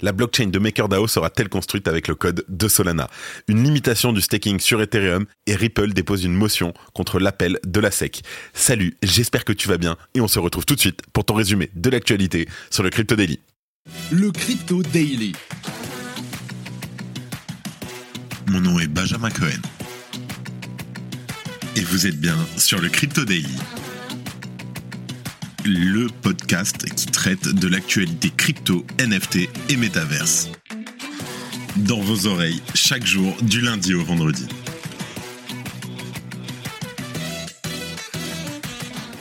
La blockchain de MakerDAO sera-t-elle construite avec le code de Solana? Une limitation du staking sur Ethereum et Ripple dépose une motion contre l'appel de la SEC. Salut, j'espère que tu vas bien et on se retrouve tout de suite pour ton résumé de l'actualité sur le Crypto Daily. Le Crypto Daily. Mon nom est Benjamin Cohen. Et vous êtes bien sur le Crypto Daily le podcast qui traite de l'actualité crypto, NFT et métaverse. Dans vos oreilles, chaque jour, du lundi au vendredi.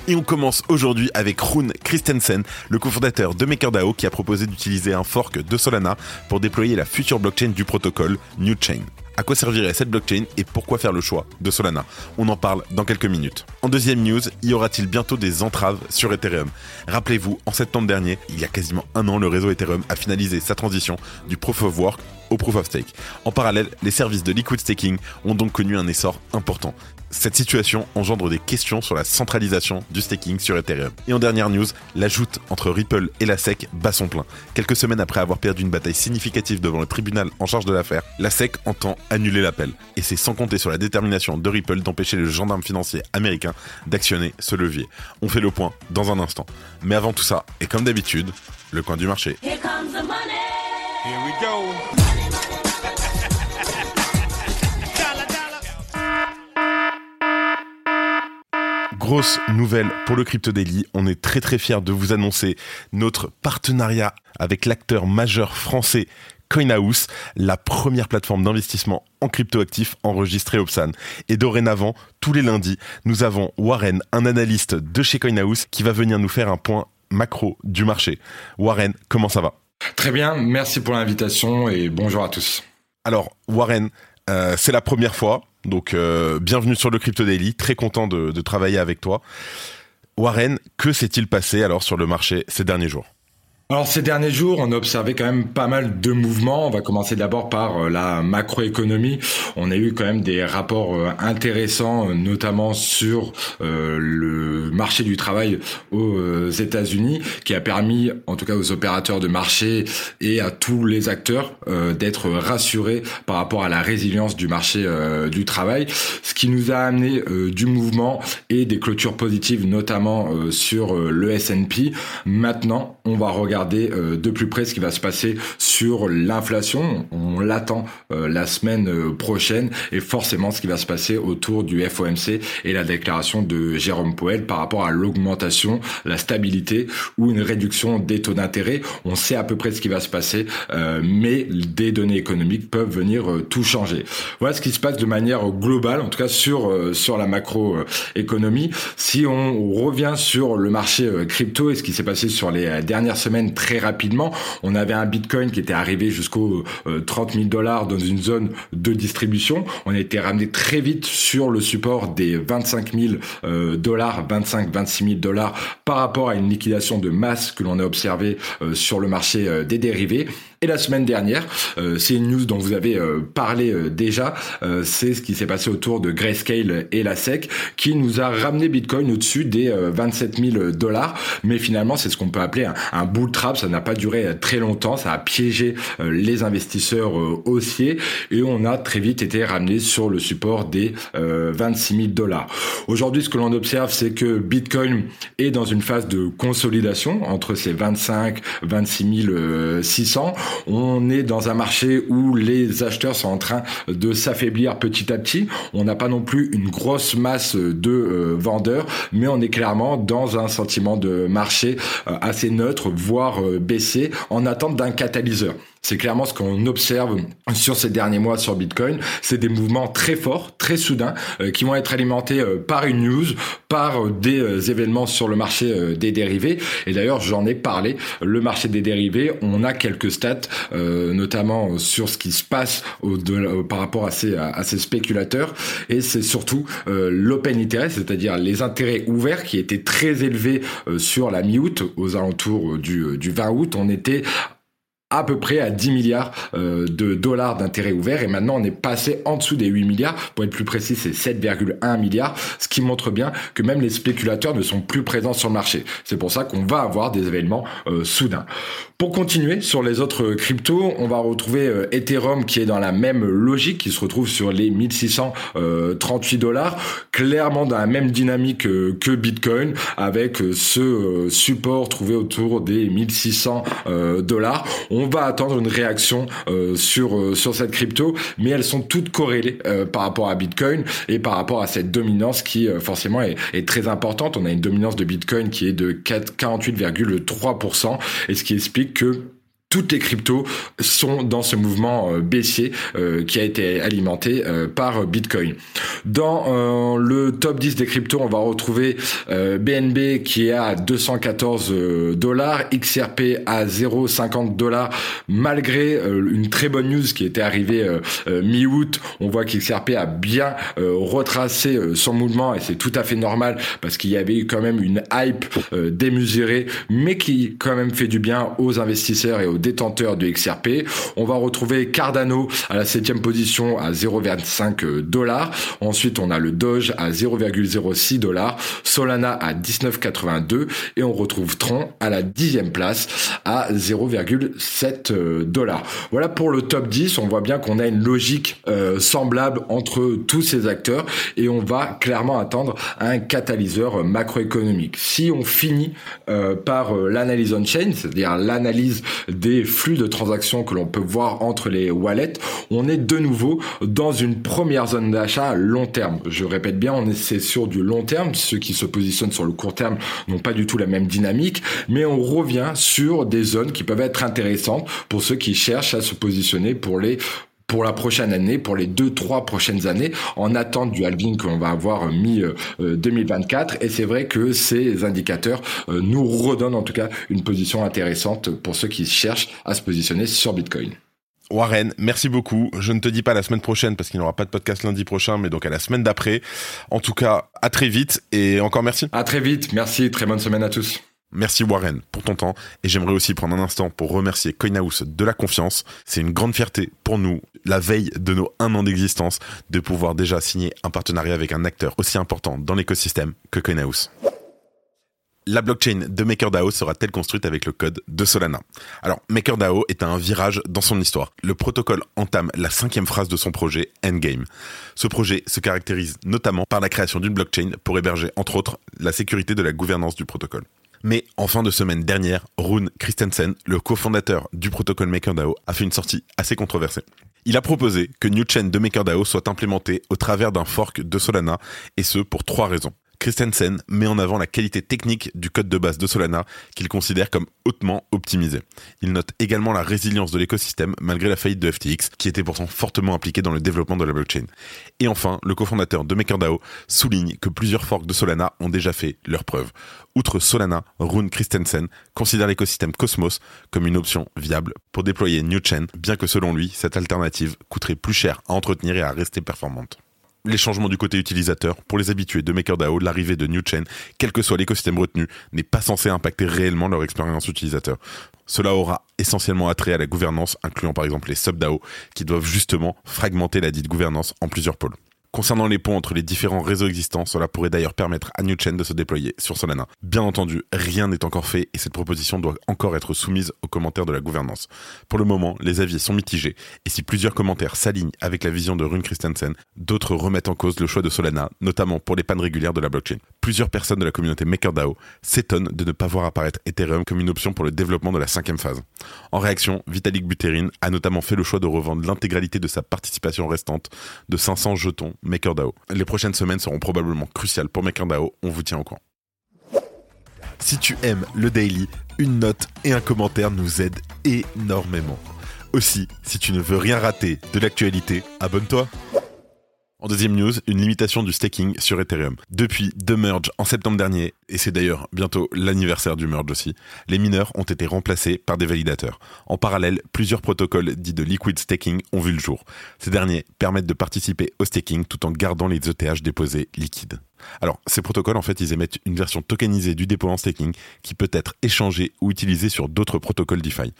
Et on commence aujourd'hui avec Rune Christensen, le cofondateur de MakerDAO qui a proposé d'utiliser un fork de Solana pour déployer la future blockchain du protocole NewChain. À quoi servirait cette blockchain et pourquoi faire le choix de Solana On en parle dans quelques minutes. En deuxième news, y aura-t-il bientôt des entraves sur Ethereum? Rappelez-vous, en septembre dernier, il y a quasiment un an, le réseau Ethereum a finalisé sa transition du Proof of Work au Proof of Stake. En parallèle, les services de liquid staking ont donc connu un essor important. Cette situation engendre des questions sur la centralisation du staking sur Ethereum. Et en dernière news, la joute entre Ripple et la SEC bat son plein. Quelques semaines après avoir perdu une bataille significative devant le tribunal en charge de l'affaire, la SEC entend annuler l'appel. Et c'est sans compter sur la détermination de Ripple d'empêcher le gendarme financier américain d'actionner ce levier. On fait le point dans un instant. Mais avant tout ça, et comme d'habitude, le coin du marché. Here comes the money. Here we go. Grosse nouvelle pour le Crypto Daily. On est très très fiers de vous annoncer notre partenariat avec l'acteur majeur français CoinHouse, la première plateforme d'investissement en cryptoactifs enregistrée Opsan. Et dorénavant, tous les lundis, nous avons Warren, un analyste de chez CoinHouse, qui va venir nous faire un point macro du marché. Warren, comment ça va? Très bien, merci pour l'invitation et bonjour à tous. Alors, Warren, euh, c'est la première fois donc euh, bienvenue sur le Crypto Daily, très content de, de travailler avec toi. Warren, que s'est-il passé alors sur le marché ces derniers jours? Alors ces derniers jours, on a observé quand même pas mal de mouvements. On va commencer d'abord par euh, la macroéconomie. On a eu quand même des rapports euh, intéressants, euh, notamment sur le marché du travail aux États-Unis, qui a permis, en tout cas aux opérateurs de marché et à tous les acteurs, d'être rassurés par rapport à la résilience du marché du travail, ce qui nous a amené du mouvement et des clôtures positives, notamment sur le S&P. Maintenant, on va regarder regarder euh, de plus près ce qui va se passer sur l'inflation. On l'attend euh, la semaine euh, prochaine et forcément ce qui va se passer autour du FOMC et la déclaration de Jérôme Powell par rapport à l'augmentation, la stabilité ou une réduction des taux d'intérêt. On sait à peu près ce qui va se passer, mais des données économiques peuvent venir tout changer. Voilà ce qui se passe de manière globale, en tout cas sur sur la macroéconomie. Si on revient sur le marché crypto et ce qui s'est passé sur les dernières semaines très rapidement. On avait un Bitcoin qui était arrivé jusqu'aux 30 000 dollars dans une zone de distribution. On a été ramené très vite sur le support des 25 000 euh, dollars, 25, 26 000 dollars par rapport à une liquidation de masse que l'on a observé euh, sur le marché euh, des dérivés. Et la semaine dernière, euh, c'est une news dont vous avez euh, parlé euh, déjà, c'est ce qui s'est passé autour de Grayscale et la SEC, qui nous a ramené Bitcoin au-dessus des 27 000 dollars. Mais finalement, c'est ce qu'on peut appeler un, un, bull trap. Ça n'a pas duré très longtemps. Ça a piégé les investisseurs haussiers et on a très vite été ramené sur le support des 26 000 dollars. Aujourd'hui, ce que l'on observe, c'est que Bitcoin est dans une phase de consolidation entre ces 25, 26 600 on est dans un marché où les acheteurs sont en train de s'affaiblir petit à petit. On n'a pas non plus une grosse masse de euh, vendeurs, mais on est clairement dans un sentiment de marché euh, assez neutre, voire euh, baissé, en attente d'un catalyseur. C'est clairement ce qu'on observe sur ces derniers mois sur Bitcoin. C'est des mouvements très forts, très soudains, euh, qui vont être alimentés euh, par une news, par euh, des événements sur le marché des dérivés. Et d'ailleurs, j'en ai parlé. Le marché des dérivés, on a quelques stats, notamment sur ce qui se passe par rapport à ces, à, ces spéculateurs. Et c'est surtout l'open interest, c'est-à-dire les intérêts ouverts qui étaient très élevés sur la mi-août, aux alentours du, du 20 août. On était à peu près à 10 milliards euh, de dollars d'intérêts ouverts et maintenant on est passé en dessous des 8 milliards. Pour être plus précis, c'est 7,1 milliards, ce qui montre bien que même les spéculateurs ne sont plus présents sur le marché. C'est pour ça qu'on va avoir des événements euh, soudains. Pour continuer sur les autres cryptos, on va retrouver euh, Ethereum qui est dans la même logique, qui se retrouve sur les 1638 dollars, clairement dans la même dynamique que Bitcoin, avec ce support trouvé autour des 1600 dollars. On va attendre une réaction sur sur cette crypto, mais elles sont toutes corrélées par rapport à Bitcoin et par rapport à cette dominance qui forcément est, est très importante. On a une dominance de Bitcoin qui est de 48,3% et ce qui explique que toutes les cryptos sont dans ce mouvement euh, baissier euh, qui a été alimenté euh, par Bitcoin. Dans le top 10 des cryptos, on va retrouver BNB qui est à 214 dollars, XRP à 0,50 dollars malgré une très bonne news qui était arrivée mi-août. On voit qu'XRP a bien retracé son mouvement et c'est tout à fait normal parce qu'il y avait quand même une hype démesurée mais qui quand même fait du bien aux investisseurs et aux détenteur de XRP. On va retrouver Cardano à la septième position à 0,25 dollars. Ensuite, on a le Doge à 0,06 dollars, Solana à 19,82 et on retrouve Tron à la dixième place à 0,7 dollars. Voilà pour le top 10. On voit bien qu'on a une logique euh, semblable entre tous ces acteurs et on va clairement attendre un catalyseur macroéconomique. Si on finit euh, par euh, l'analyse on-chain, c'est-à-dire l'analyse des flux de transactions que l'on peut voir entre les wallets, on est de nouveau dans une première zone d'achat long terme. Je répète bien, on est sur du long terme. Ceux qui se positionnent sur le court terme n'ont pas du tout la même dynamique, mais on revient sur des zones qui peuvent être intéressantes pour ceux qui cherchent à se positionner pour les pour la prochaine année, pour les deux, trois prochaines années, en attente du halving que l'on va avoir mi-2024. Et c'est vrai que ces indicateurs euh, nous redonnent en tout cas une position intéressante pour ceux qui cherchent à se positionner sur Bitcoin. Warren, merci beaucoup. Je ne te dis pas la semaine prochaine parce qu'il n'y aura pas de podcast lundi prochain, mais donc à la semaine d'après. En tout cas, à très vite et encore merci. À très vite. Merci. Très bonne semaine à tous. Merci Warren pour ton temps et j'aimerais aussi prendre un instant pour remercier CoinHouse de la confiance. C'est une grande fierté pour nous, la veille de nos un an d'existence, de pouvoir déjà signer un partenariat avec un acteur aussi important dans l'écosystème que CoinHouse. La blockchain de MakerDAO sera-t-elle construite avec le code de Solana? Alors, MakerDAO est à un virage dans son histoire. Le protocole entame la cinquième phrase de son projet Endgame. Ce projet se caractérise notamment par la création d'une blockchain pour héberger, entre autres, la sécurité de la gouvernance du protocole. Mais en fin de semaine dernière, Rune Christensen, le cofondateur du protocole MakerDAO, a fait une sortie assez controversée. Il a proposé que NewChain de MakerDAO soit implémenté au travers d'un fork de Solana, et ce pour trois raisons. Christensen met en avant la qualité technique du code de base de Solana qu'il considère comme hautement optimisé. Il note également la résilience de l'écosystème malgré la faillite de FTX qui était pourtant fortement impliqué dans le développement de la blockchain. Et enfin, le cofondateur de MakerDAO souligne que plusieurs forks de Solana ont déjà fait leurs preuves. Outre Solana, Rune Christensen considère l'écosystème Cosmos comme une option viable pour déployer NewChain, bien que selon lui, cette alternative coûterait plus cher à entretenir et à rester performante les changements du côté utilisateur, pour les habitués de MakerDAO, l'arrivée de NewChain, quel que soit l'écosystème retenu, n'est pas censé impacter réellement leur expérience utilisateur. Cela aura essentiellement attrait à la gouvernance, incluant par exemple les sub-DAO, qui doivent justement fragmenter la dite gouvernance en plusieurs pôles. Concernant les ponts entre les différents réseaux existants, cela pourrait d'ailleurs permettre à NewChain de se déployer sur Solana. Bien entendu, rien n'est encore fait et cette proposition doit encore être soumise aux commentaires de la gouvernance. Pour le moment, les avis sont mitigés et si plusieurs commentaires s'alignent avec la vision de Rune Christensen, d'autres remettent en cause le choix de Solana, notamment pour les pannes régulières de la blockchain. Plusieurs personnes de la communauté MakerDAO s'étonnent de ne pas voir apparaître Ethereum comme une option pour le développement de la cinquième phase. En réaction, Vitalik Buterin a notamment fait le choix de revendre l'intégralité de sa participation restante de 500 jetons MakerDAO. Les prochaines semaines seront probablement cruciales pour MakerDAO, on vous tient au courant. Si tu aimes le daily, une note et un commentaire nous aident énormément. Aussi, si tu ne veux rien rater de l'actualité, abonne-toi. En deuxième news, une limitation du staking sur Ethereum. Depuis deux merges en septembre dernier, et c'est d'ailleurs bientôt l'anniversaire du merge aussi, les mineurs ont été remplacés par des validateurs. En parallèle, plusieurs protocoles dits de liquid staking ont vu le jour. Ces derniers permettent de participer au staking tout en gardant les ETH déposés liquides. Alors, ces protocoles, en fait, ils émettent une version tokenisée du dépôt en staking qui peut être échangée ou utilisée sur d'autres protocoles DeFi.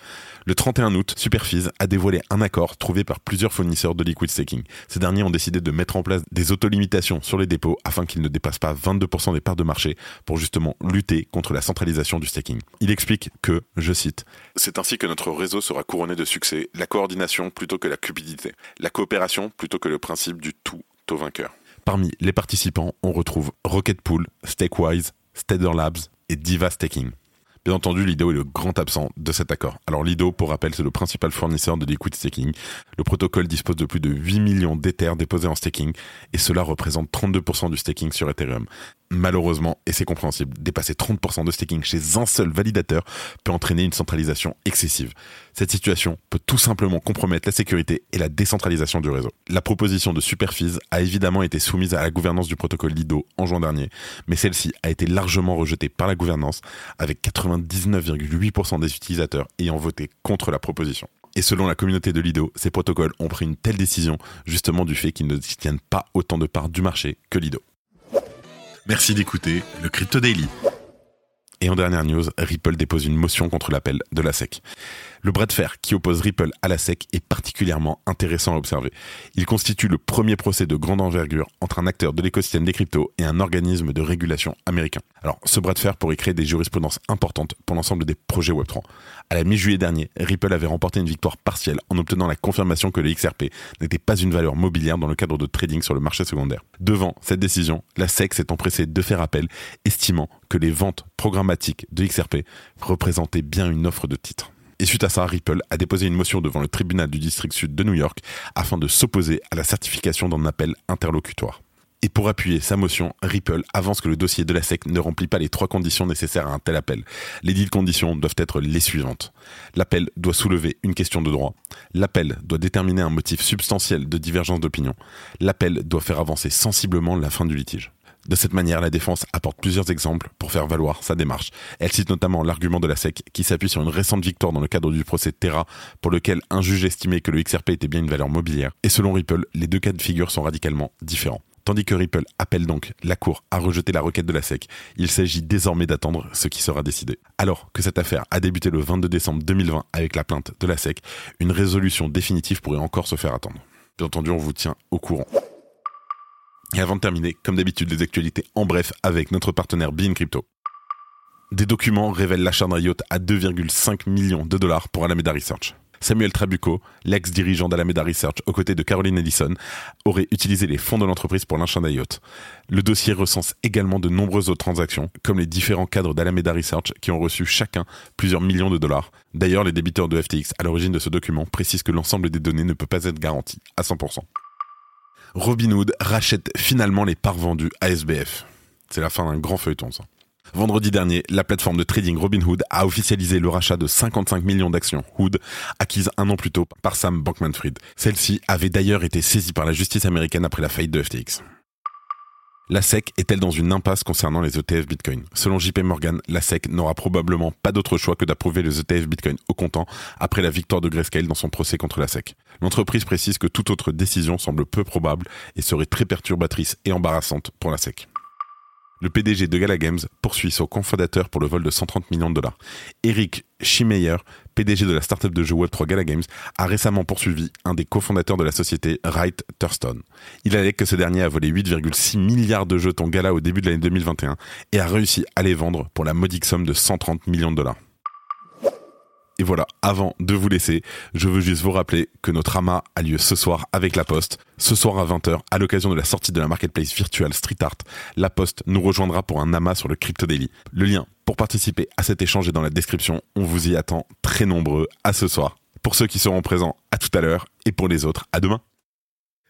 Le 31 août, Superfees a dévoilé un accord trouvé par plusieurs fournisseurs de liquid staking. Ces derniers ont décidé de mettre en place des autolimitations sur les dépôts afin qu'ils ne dépassent pas 22% des parts de marché pour justement lutter contre la centralisation du staking. Il explique que, je cite, C'est ainsi que notre réseau sera couronné de succès, la coordination plutôt que la cupidité, la coopération plutôt que le principe du tout au vainqueur. Parmi les participants, on retrouve Rocketpool, Stakewise, Stader Labs et Diva Staking. Bien entendu, Lido est le grand absent de cet accord. Alors Lido, pour rappel, c'est le principal fournisseur de liquid staking. Le protocole dispose de plus de 8 millions d'Ethers déposés en staking et cela représente 32% du staking sur Ethereum. Malheureusement, et c'est compréhensible, dépasser 30% de staking chez un seul validateur peut entraîner une centralisation excessive. Cette situation peut tout simplement compromettre la sécurité et la décentralisation du réseau. La proposition de Superfees a évidemment été soumise à la gouvernance du protocole Lido en juin dernier, mais celle-ci a été largement rejetée par la gouvernance, avec 99,8% des utilisateurs ayant voté contre la proposition. Et selon la communauté de Lido, ces protocoles ont pris une telle décision justement du fait qu'ils ne détiennent pas autant de parts du marché que Lido. Merci d'écouter le Crypto Daily. Et en dernière news, Ripple dépose une motion contre l'appel de la SEC. Le bras de fer qui oppose Ripple à la SEC est particulièrement intéressant à observer. Il constitue le premier procès de grande envergure entre un acteur de l'écosystème des cryptos et un organisme de régulation américain. Alors, ce bras de fer pourrait créer des jurisprudences importantes pour l'ensemble des projets Web3. À la mi-juillet dernier, Ripple avait remporté une victoire partielle en obtenant la confirmation que le XRP n'était pas une valeur mobilière dans le cadre de trading sur le marché secondaire. Devant cette décision, la SEC s'est empressée de faire appel, estimant que les ventes programmatiques de XRP représentaient bien une offre de titres. Et suite à ça, Ripple a déposé une motion devant le tribunal du district sud de New York afin de s'opposer à la certification d'un appel interlocutoire. Et pour appuyer sa motion, Ripple avance que le dossier de la SEC ne remplit pas les trois conditions nécessaires à un tel appel. Les dites conditions doivent être les suivantes. L'appel doit soulever une question de droit. L'appel doit déterminer un motif substantiel de divergence d'opinion. L'appel doit faire avancer sensiblement la fin du litige. De cette manière, la défense apporte plusieurs exemples pour faire valoir sa démarche. Elle cite notamment l'argument de la SEC qui s'appuie sur une récente victoire dans le cadre du procès Terra pour lequel un juge estimait que le XRP était bien une valeur mobilière. Et selon Ripple, les deux cas de figure sont radicalement différents. Tandis que Ripple appelle donc la Cour à rejeter la requête de la SEC, il s'agit désormais d'attendre ce qui sera décidé. Alors que cette affaire a débuté le 22 décembre 2020 avec la plainte de la SEC, une résolution définitive pourrait encore se faire attendre. Bien entendu, on vous tient au courant. Et avant de terminer, comme d'habitude, les actualités en bref avec notre partenaire Bean Crypto. Des documents révèlent l'achat d'un yacht à 2,5 millions de dollars pour Alameda Research. Samuel Trabucco, l'ex-dirigeant d'Alameda Research aux côtés de Caroline Ellison, aurait utilisé les fonds de l'entreprise pour l'achat d'un yacht. Le dossier recense également de nombreuses autres transactions, comme les différents cadres d'Alameda Research qui ont reçu chacun plusieurs millions de dollars. D'ailleurs, les débiteurs de FTX à l'origine de ce document précisent que l'ensemble des données ne peut pas être garanti à 100%. Robinhood rachète finalement les parts vendues à SBF. C'est la fin d'un grand feuilleton, ça. Vendredi dernier, la plateforme de trading Robinhood a officialisé le rachat de 55 millions d'actions Hood, acquises un an plus tôt par Sam Bankman-Fried. Celle-ci avait d'ailleurs été saisie par la justice américaine après la faillite de FTX. La SEC est-elle dans une impasse concernant les ETF Bitcoin? Selon JP Morgan, la SEC n'aura probablement pas d'autre choix que d'approuver les ETF Bitcoin au comptant après la victoire de Grayscale dans son procès contre la SEC. L'entreprise précise que toute autre décision semble peu probable et serait très perturbatrice et embarrassante pour la SEC. Le PDG de Gala Games poursuit son cofondateur pour le vol de 130 millions de dollars. Eric Schimeyer, PDG de la startup de jeux Web3 Gala Games, a récemment poursuivi un des cofondateurs de la société Wright Thurston. Il allait que ce dernier a volé 8,6 milliards de jetons Gala au début de l'année 2021 et a réussi à les vendre pour la modique somme de 130 millions de dollars. Et voilà, avant de vous laisser, je veux juste vous rappeler que notre AMA a lieu ce soir avec La Poste. Ce soir à 20h, à l'occasion de la sortie de la marketplace virtuelle Street Art, La Poste nous rejoindra pour un AMA sur le Crypto Daily. Le lien pour participer à cet échange est dans la description. On vous y attend très nombreux à ce soir. Pour ceux qui seront présents, à tout à l'heure. Et pour les autres, à demain.